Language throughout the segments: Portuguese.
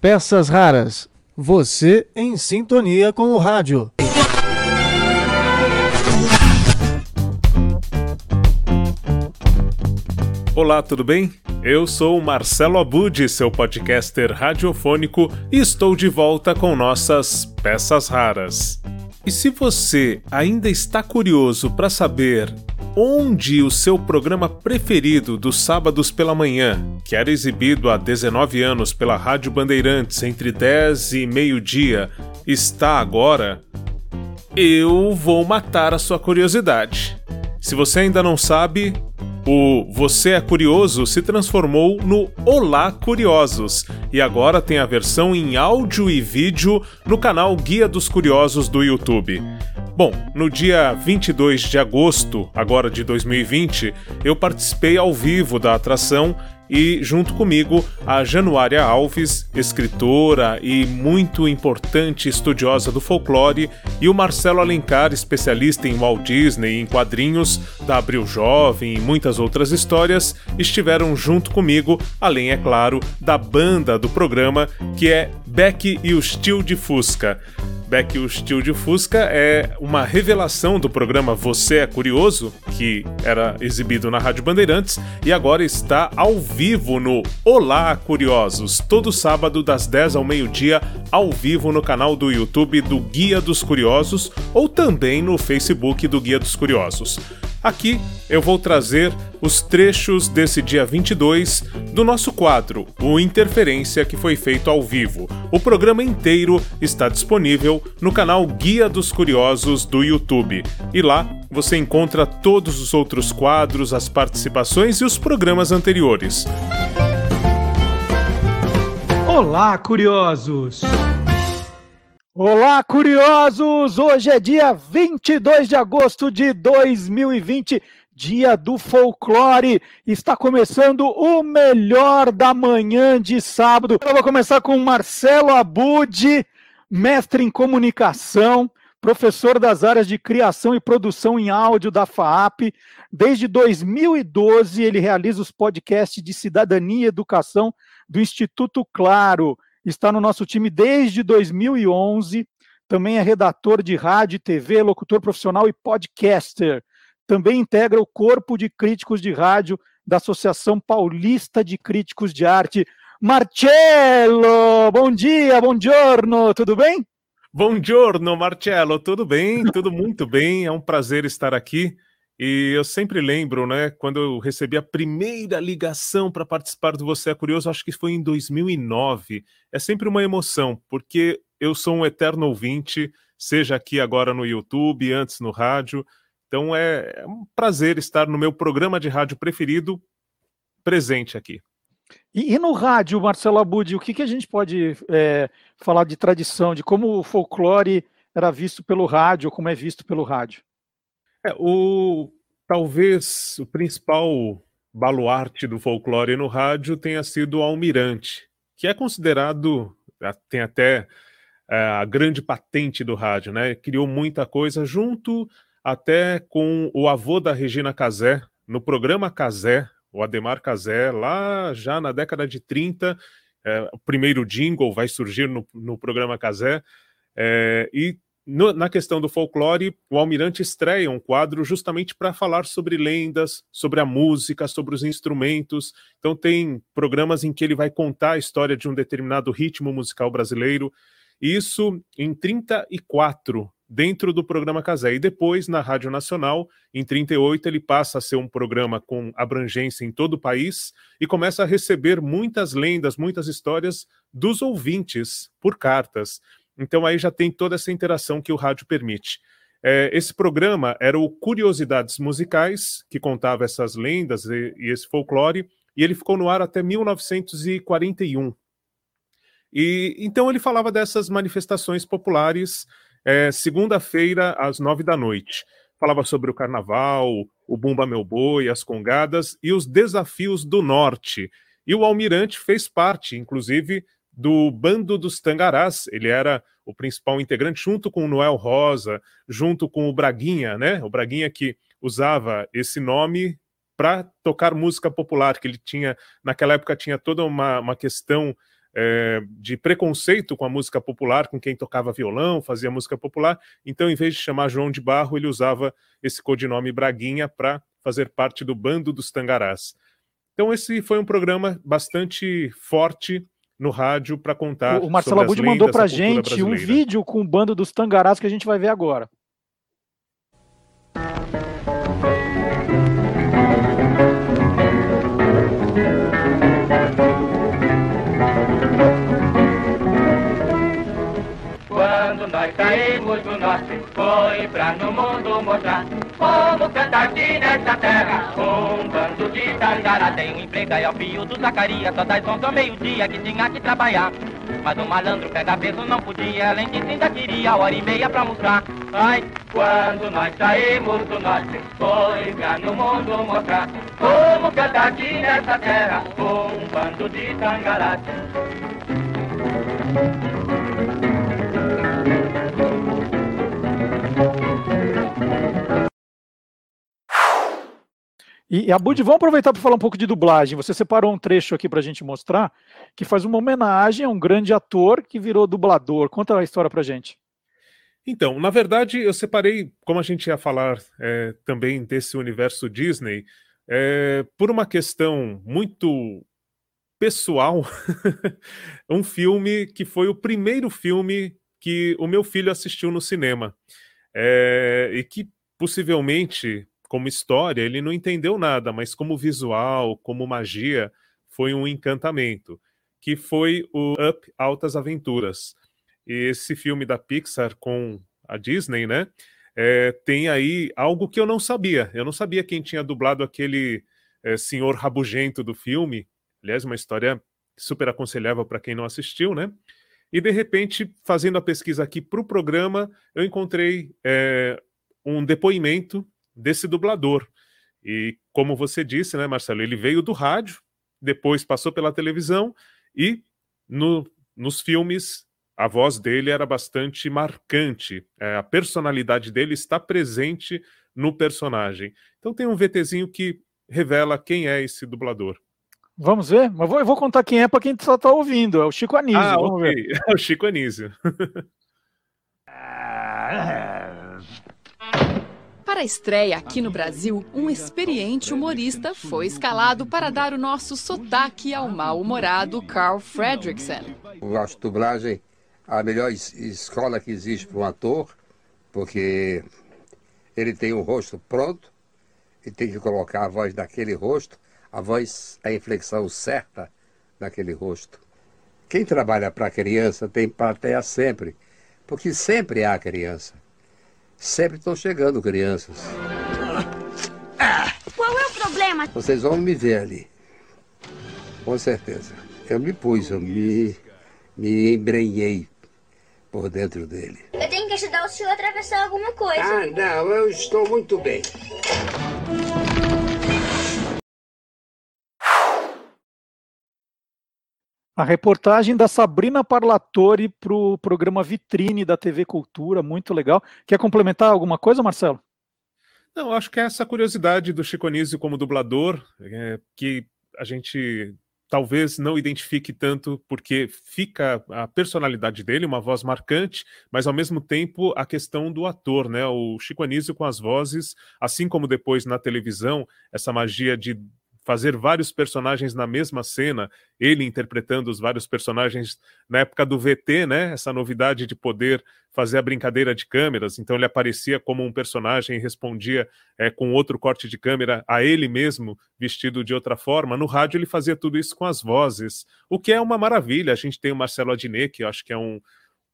Peças raras. Você em sintonia com o rádio. Olá, tudo bem? Eu sou Marcelo Abud, seu podcaster radiofônico, e estou de volta com nossas peças raras. E se você ainda está curioso para saber onde o seu programa preferido dos sábados pela manhã, que era exibido há 19 anos pela Rádio Bandeirantes entre 10 e meio-dia, está agora, eu vou matar a sua curiosidade. Se você ainda não sabe, o Você é Curioso se transformou no Olá Curiosos e agora tem a versão em áudio e vídeo no canal Guia dos Curiosos do YouTube. Bom, no dia 22 de agosto, agora de 2020, eu participei ao vivo da atração e, junto comigo, a Januária Alves, escritora e muito importante estudiosa do folclore, e o Marcelo Alencar, especialista em Walt Disney, em quadrinhos, da Abril Jovem e muitas outras histórias, estiveram junto comigo, além, é claro, da banda do programa, que é Beck e o Steel de Fusca. Beck o Steel de Fusca é uma revelação do programa Você é Curioso, que era exibido na Rádio Bandeirantes e agora está ao vivo no Olá Curiosos, todo sábado das 10 ao meio-dia, ao vivo no canal do YouTube do Guia dos Curiosos ou também no Facebook do Guia dos Curiosos. Aqui eu vou trazer os trechos desse dia 22 do nosso quadro, o Interferência, que foi feito ao vivo. O programa inteiro está disponível no canal Guia dos Curiosos do YouTube. E lá você encontra todos os outros quadros, as participações e os programas anteriores. Olá, curiosos! Olá, curiosos! Hoje é dia 22 de agosto de 2020, dia do folclore. Está começando o melhor da manhã de sábado. Eu vou começar com Marcelo Abud, mestre em comunicação, professor das áreas de criação e produção em áudio da FAAP. Desde 2012, ele realiza os podcasts de cidadania e educação do Instituto Claro está no nosso time desde 2011, também é redator de rádio e TV, locutor profissional e podcaster. Também integra o corpo de críticos de rádio da Associação Paulista de Críticos de Arte. Marcelo, bom dia, bom giorno, tudo bem? Bom giorno, Marcelo, tudo bem? Tudo muito bem, é um prazer estar aqui. E eu sempre lembro, né, quando eu recebi a primeira ligação para participar do Você é Curioso, acho que foi em 2009. É sempre uma emoção, porque eu sou um eterno ouvinte, seja aqui agora no YouTube, antes no rádio. Então é, é um prazer estar no meu programa de rádio preferido, presente aqui. E, e no rádio, Marcelo Abud, o que, que a gente pode é, falar de tradição, de como o folclore era visto pelo rádio, como é visto pelo rádio? É, o, talvez o principal baluarte do folclore no rádio tenha sido o Almirante, que é considerado, tem até é, a grande patente do rádio, né? Criou muita coisa junto até com o avô da Regina Casé, no programa Casé, o Ademar Casé, lá já na década de 30, é, o primeiro jingle vai surgir no, no programa Casé, é, e no, na questão do folclore, o Almirante estreia um quadro justamente para falar sobre lendas, sobre a música, sobre os instrumentos. Então, tem programas em que ele vai contar a história de um determinado ritmo musical brasileiro. Isso em 34, dentro do programa Casé. E depois, na Rádio Nacional, em 38, ele passa a ser um programa com abrangência em todo o país e começa a receber muitas lendas, muitas histórias dos ouvintes por cartas. Então aí já tem toda essa interação que o rádio permite. É, esse programa era o Curiosidades Musicais, que contava essas lendas e, e, esse folclore, e ele ficou no ar até 1941. E então ele falava dessas manifestações populares é, segunda-feira às nove da noite. Falava sobre o carnaval, o Bumba Meu Boi, as congadas e os desafios do norte. E o Almirante fez parte, inclusive, do Bando dos Tangarás. Ele era o principal integrante, junto com o Noel Rosa, junto com o Braguinha, né? O Braguinha que usava esse nome para tocar música popular, que ele tinha, naquela época, tinha toda uma, uma questão é, de preconceito com a música popular, com quem tocava violão, fazia música popular. Então, em vez de chamar João de Barro, ele usava esse codinome Braguinha para fazer parte do bando dos Tangarás. Então, esse foi um programa bastante forte no rádio para contar. O Marcelo Abud mandou para gente brasileira. um vídeo com o bando dos Tangarás que a gente vai ver agora. Saímos do norte, foi pra no mundo mostrar como canta aqui nesta terra. Um bando de tangara tem um emprego aí ao fio do Zacarias, só das onze ao meio-dia que tinha que trabalhar. Mas o malandro pega peso não podia, além disso ainda queria hora e meia pra almoçar. Ai, quando nós saímos do norte, foi pra no mundo mostrar como canta aqui nesta terra. Um bando de tangarás. E, Abud, vamos aproveitar para falar um pouco de dublagem. Você separou um trecho aqui para a gente mostrar que faz uma homenagem a um grande ator que virou dublador. Conta a história para gente. Então, na verdade, eu separei, como a gente ia falar é, também desse universo Disney, é, por uma questão muito pessoal, um filme que foi o primeiro filme que o meu filho assistiu no cinema. É, e que possivelmente como história, ele não entendeu nada, mas como visual, como magia, foi um encantamento, que foi o Up Altas Aventuras. E esse filme da Pixar com a Disney, né? É, tem aí algo que eu não sabia. Eu não sabia quem tinha dublado aquele é, senhor rabugento do filme. Aliás, uma história super aconselhável para quem não assistiu, né? E de repente, fazendo a pesquisa aqui para o programa, eu encontrei é, um depoimento desse dublador. E como você disse, né, Marcelo, ele veio do rádio, depois passou pela televisão e no, nos filmes a voz dele era bastante marcante. É, a personalidade dele está presente no personagem. Então tem um VTzinho que revela quem é esse dublador. Vamos ver? Mas vou, eu vou contar quem é para quem só está ouvindo. É o Chico Anísio. Ah, Vamos okay. ver. É o Chico Anísio. Para a estreia aqui no Brasil, um experiente humorista foi escalado para dar o nosso sotaque ao mal-humorado Carl Fredrickson. Eu acho dublagem a melhor escola que existe para um ator, porque ele tem o rosto pronto e tem que colocar a voz daquele rosto, a voz, a inflexão certa daquele rosto. Quem trabalha para criança tem plateia sempre, porque sempre há criança. Sempre estão chegando crianças. Qual é o problema? Vocês vão me ver ali. Com certeza. Eu me pus, eu me, me embrenhei por dentro dele. Eu tenho que ajudar o senhor a atravessar alguma coisa. Ah, não, eu estou muito bem. A reportagem da Sabrina Parlatore para o programa Vitrine da TV Cultura, muito legal. Quer complementar alguma coisa, Marcelo? Não, acho que é essa curiosidade do Chico Anísio como dublador, é, que a gente talvez não identifique tanto, porque fica a personalidade dele, uma voz marcante, mas ao mesmo tempo a questão do ator, né? O Chico Anísio com as vozes, assim como depois na televisão, essa magia de fazer vários personagens na mesma cena, ele interpretando os vários personagens na época do VT, né? Essa novidade de poder fazer a brincadeira de câmeras. Então ele aparecia como um personagem e respondia é, com outro corte de câmera a ele mesmo, vestido de outra forma. No rádio ele fazia tudo isso com as vozes, o que é uma maravilha. A gente tem o Marcelo Adnet, que eu acho que é um,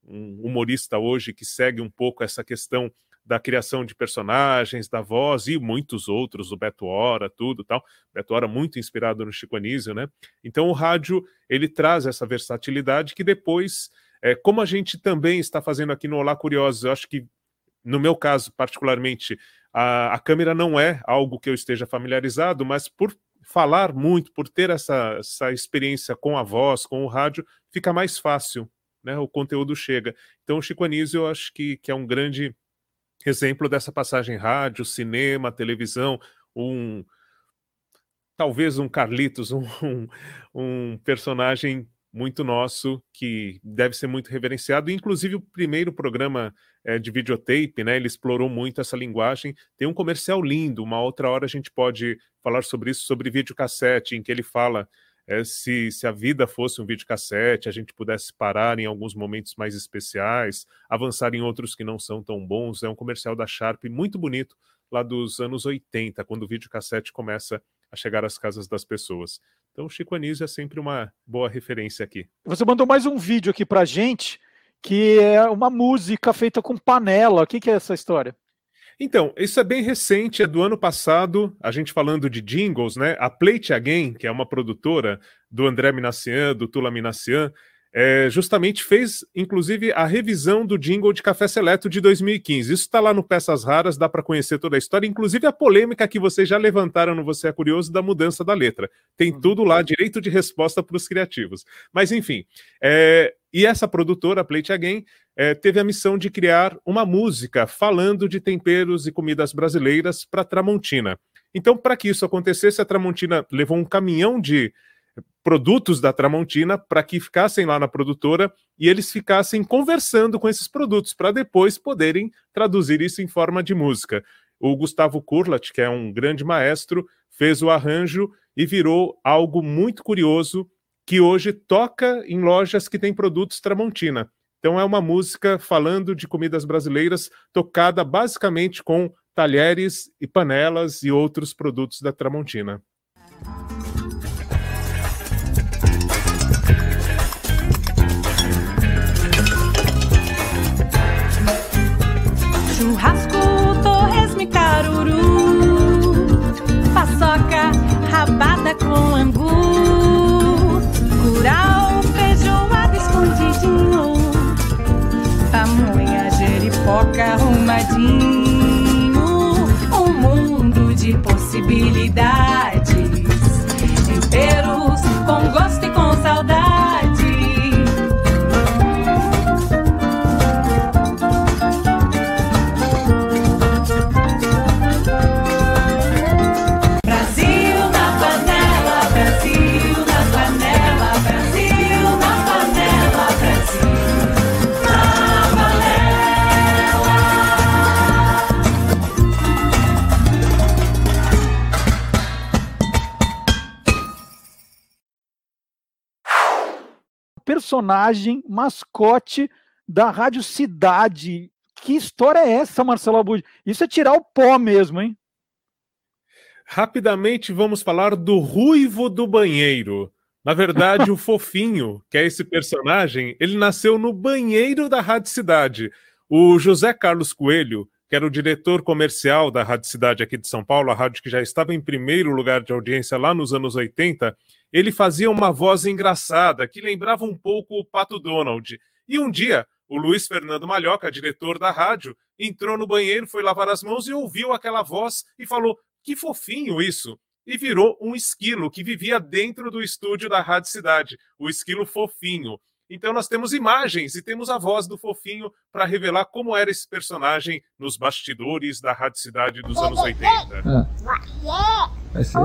um humorista hoje que segue um pouco essa questão da criação de personagens, da voz e muitos outros, o Beto Hora, tudo tal. Beto Hora muito inspirado no Chico Anísio, né? Então o rádio, ele traz essa versatilidade que depois, é, como a gente também está fazendo aqui no Olá Curiosos, eu acho que no meu caso particularmente, a, a câmera não é algo que eu esteja familiarizado, mas por falar muito, por ter essa, essa experiência com a voz, com o rádio, fica mais fácil, né? O conteúdo chega. Então o Chico Anísio eu acho que, que é um grande exemplo dessa passagem rádio, cinema, televisão, um talvez um Carlitos, um, um, personagem muito nosso que deve ser muito reverenciado. Inclusive, o primeiro programa é, de videotape, né? Ele explorou muito essa linguagem. Tem um comercial lindo. Uma outra hora a gente pode falar sobre isso, sobre videocassete, em que ele fala é, se, se a vida fosse um videocassete, a gente pudesse parar em alguns momentos mais especiais, avançar em outros que não são tão bons. É um comercial da Sharp muito bonito, lá dos anos 80, quando o videocassete começa a chegar às casas das pessoas. Então, Chico Anísio é sempre uma boa referência aqui. Você mandou mais um vídeo aqui pra gente, que é uma música feita com panela. O que, que é essa história? Então, isso é bem recente, é do ano passado, a gente falando de jingles, né? A Plate Again, que é uma produtora do André Minassian, do Tula Minassian, é, justamente fez, inclusive, a revisão do jingle de Café Seleto de 2015. Isso está lá no Peças Raras, dá para conhecer toda a história, inclusive a polêmica que vocês já levantaram no Você é Curioso da mudança da letra. Tem uhum. tudo lá, direito de resposta para os criativos. Mas, enfim, é, e essa produtora, a Plate Again, é, teve a missão de criar uma música falando de temperos e comidas brasileiras para Tramontina. Então, para que isso acontecesse, a Tramontina levou um caminhão de produtos da Tramontina para que ficassem lá na produtora e eles ficassem conversando com esses produtos para depois poderem traduzir isso em forma de música. O Gustavo Kurlat, que é um grande maestro, fez o arranjo e virou algo muito curioso que hoje toca em lojas que têm produtos Tramontina. Então é uma música falando de comidas brasileiras, tocada basicamente com talheres e panelas e outros produtos da Tramontina. Churrasco, torresmo caruru Paçoca, rabada com angu Jardim. Personagem mascote da Rádio Cidade. Que história é essa, Marcelo Abud? Isso é tirar o pó mesmo, hein? Rapidamente vamos falar do Ruivo do Banheiro. Na verdade, o Fofinho, que é esse personagem, ele nasceu no banheiro da Rádio Cidade. O José Carlos Coelho, que era o diretor comercial da Rádio Cidade aqui de São Paulo, a rádio que já estava em primeiro lugar de audiência lá nos anos 80, ele fazia uma voz engraçada que lembrava um pouco o Pato Donald. E um dia, o Luiz Fernando Malhoca, diretor da rádio, entrou no banheiro, foi lavar as mãos e ouviu aquela voz e falou: Que fofinho isso! E virou um esquilo que vivia dentro do estúdio da Rádio Cidade, o esquilo fofinho. Então nós temos imagens e temos a voz do fofinho para revelar como era esse personagem nos bastidores da Rádio Cidade dos anos 80. Ah. Vai ser.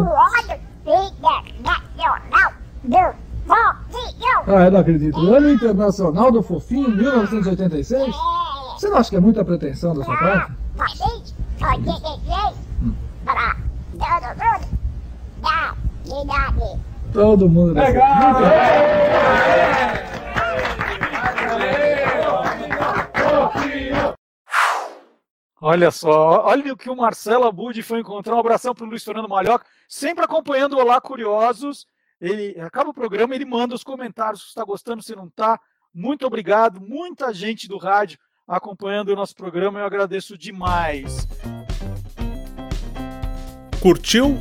Ah, eu não acredito. Ano Internacional do Fofinho, 1986? Você não acha que é muita pretensão da sua parte? Hum. Todo mundo Legal! Olha só, olha o que o Marcelo Abud foi encontrar. Um abração para o Luiz Fernando Malhoca, sempre acompanhando o Olá Curiosos. Ele acaba o programa, ele manda os comentários se está gostando, se não está. Muito obrigado, muita gente do rádio acompanhando o nosso programa, eu agradeço demais. Curtiu?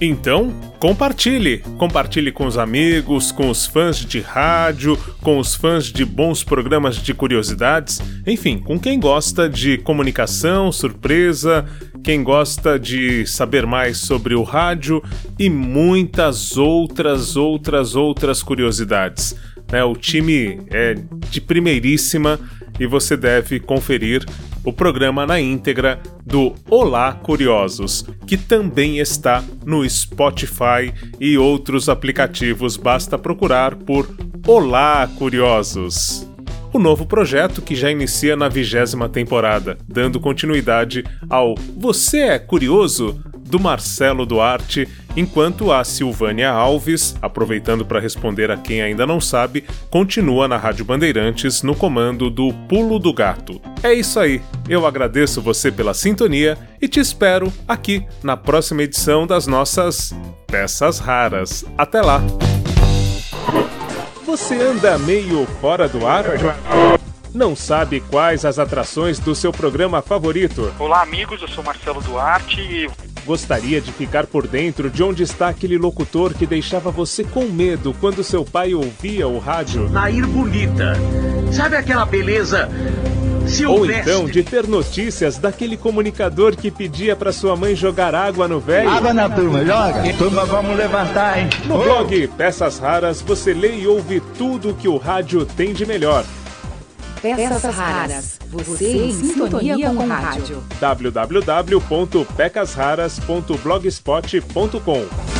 Então, compartilhe. Compartilhe com os amigos, com os fãs de rádio, com os fãs de bons programas de curiosidades, enfim, com quem gosta de comunicação, surpresa, quem gosta de saber mais sobre o rádio e muitas outras, outras, outras curiosidades. Né? O time é de primeiríssima e você deve conferir o programa na íntegra do Olá Curiosos, que também está no Spotify e outros aplicativos. Basta procurar por Olá, curiosos! O novo projeto que já inicia na vigésima temporada, dando continuidade ao Você é Curioso? do Marcelo Duarte, enquanto a Silvânia Alves, aproveitando para responder a quem ainda não sabe, continua na Rádio Bandeirantes no comando do Pulo do Gato. É isso aí, eu agradeço você pela sintonia e te espero aqui na próxima edição das nossas Peças Raras. Até lá! Você anda meio fora do ar? Não sabe quais as atrações do seu programa favorito? Olá, amigos, eu sou Marcelo Duarte e Gostaria de ficar por dentro de onde está aquele locutor que deixava você com medo quando seu pai ouvia o rádio? Nair Bonita. Sabe aquela beleza Ou então de ter notícias daquele comunicador que pedia para sua mãe jogar água no velho? Água na turma, joga. Turma, vamos levantar, hein? No blog Peças Raras você lê e ouve tudo o que o rádio tem de melhor. Peças raras. Você em sintonia com o rádio. www.pecasraras.blogspot.com